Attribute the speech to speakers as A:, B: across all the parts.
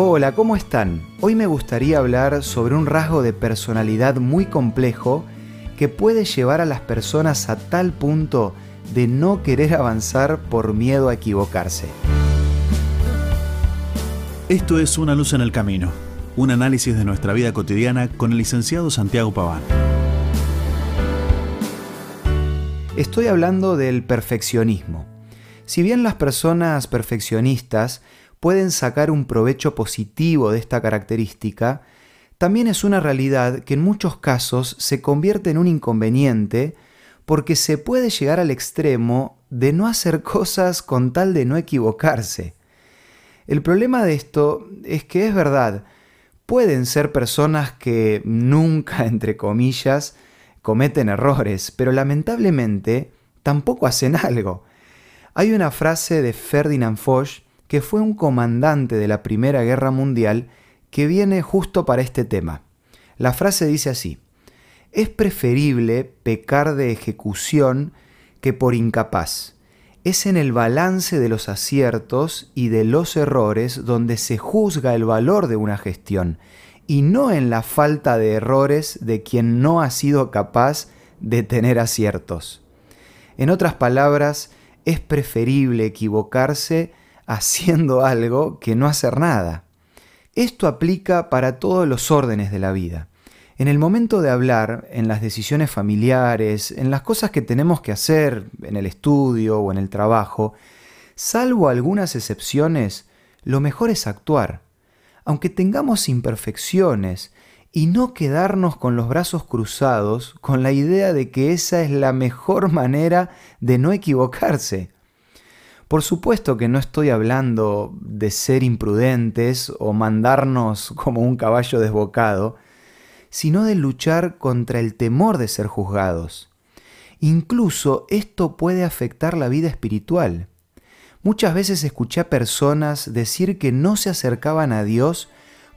A: Hola, ¿cómo están? Hoy me gustaría hablar sobre un rasgo de personalidad muy complejo que puede llevar a las personas a tal punto de no querer avanzar por miedo a equivocarse.
B: Esto es Una luz en el camino, un análisis de nuestra vida cotidiana con el licenciado Santiago Paván.
A: Estoy hablando del perfeccionismo. Si bien las personas perfeccionistas pueden sacar un provecho positivo de esta característica, también es una realidad que en muchos casos se convierte en un inconveniente porque se puede llegar al extremo de no hacer cosas con tal de no equivocarse. El problema de esto es que es verdad, pueden ser personas que nunca, entre comillas, cometen errores, pero lamentablemente tampoco hacen algo. Hay una frase de Ferdinand Foch que fue un comandante de la Primera Guerra Mundial que viene justo para este tema. La frase dice así, es preferible pecar de ejecución que por incapaz. Es en el balance de los aciertos y de los errores donde se juzga el valor de una gestión y no en la falta de errores de quien no ha sido capaz de tener aciertos. En otras palabras, es preferible equivocarse haciendo algo que no hacer nada. Esto aplica para todos los órdenes de la vida. En el momento de hablar, en las decisiones familiares, en las cosas que tenemos que hacer en el estudio o en el trabajo, salvo algunas excepciones, lo mejor es actuar. Aunque tengamos imperfecciones, y no quedarnos con los brazos cruzados con la idea de que esa es la mejor manera de no equivocarse. Por supuesto que no estoy hablando de ser imprudentes o mandarnos como un caballo desbocado, sino de luchar contra el temor de ser juzgados. Incluso esto puede afectar la vida espiritual. Muchas veces escuché a personas decir que no se acercaban a Dios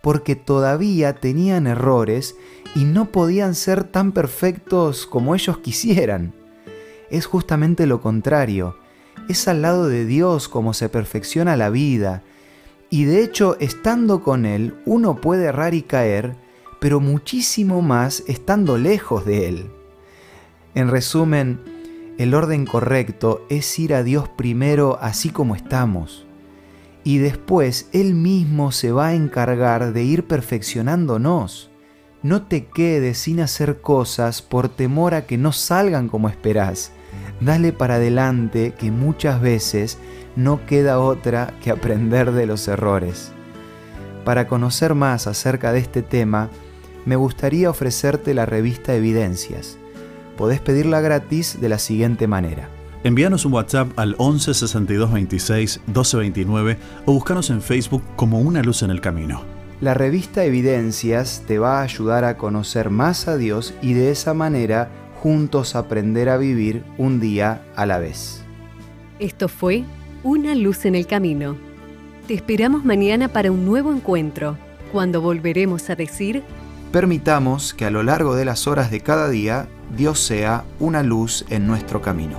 A: porque todavía tenían errores y no podían ser tan perfectos como ellos quisieran. Es justamente lo contrario es al lado de Dios como se perfecciona la vida. Y de hecho, estando con Él, uno puede errar y caer, pero muchísimo más estando lejos de Él. En resumen, el orden correcto es ir a Dios primero así como estamos. Y después Él mismo se va a encargar de ir perfeccionándonos. No te quedes sin hacer cosas por temor a que no salgan como esperás dale para adelante que muchas veces no queda otra que aprender de los errores. Para conocer más acerca de este tema, me gustaría ofrecerte la revista Evidencias. Podés pedirla gratis de la siguiente manera.
B: Envíanos un WhatsApp al 11 62 26 12 29 o búscanos en Facebook como Una Luz en el Camino.
A: La revista Evidencias te va a ayudar a conocer más a Dios y de esa manera juntos aprender a vivir un día a la vez.
C: Esto fue Una luz en el camino. Te esperamos mañana para un nuevo encuentro, cuando volveremos a decir...
A: Permitamos que a lo largo de las horas de cada día Dios sea una luz en nuestro camino.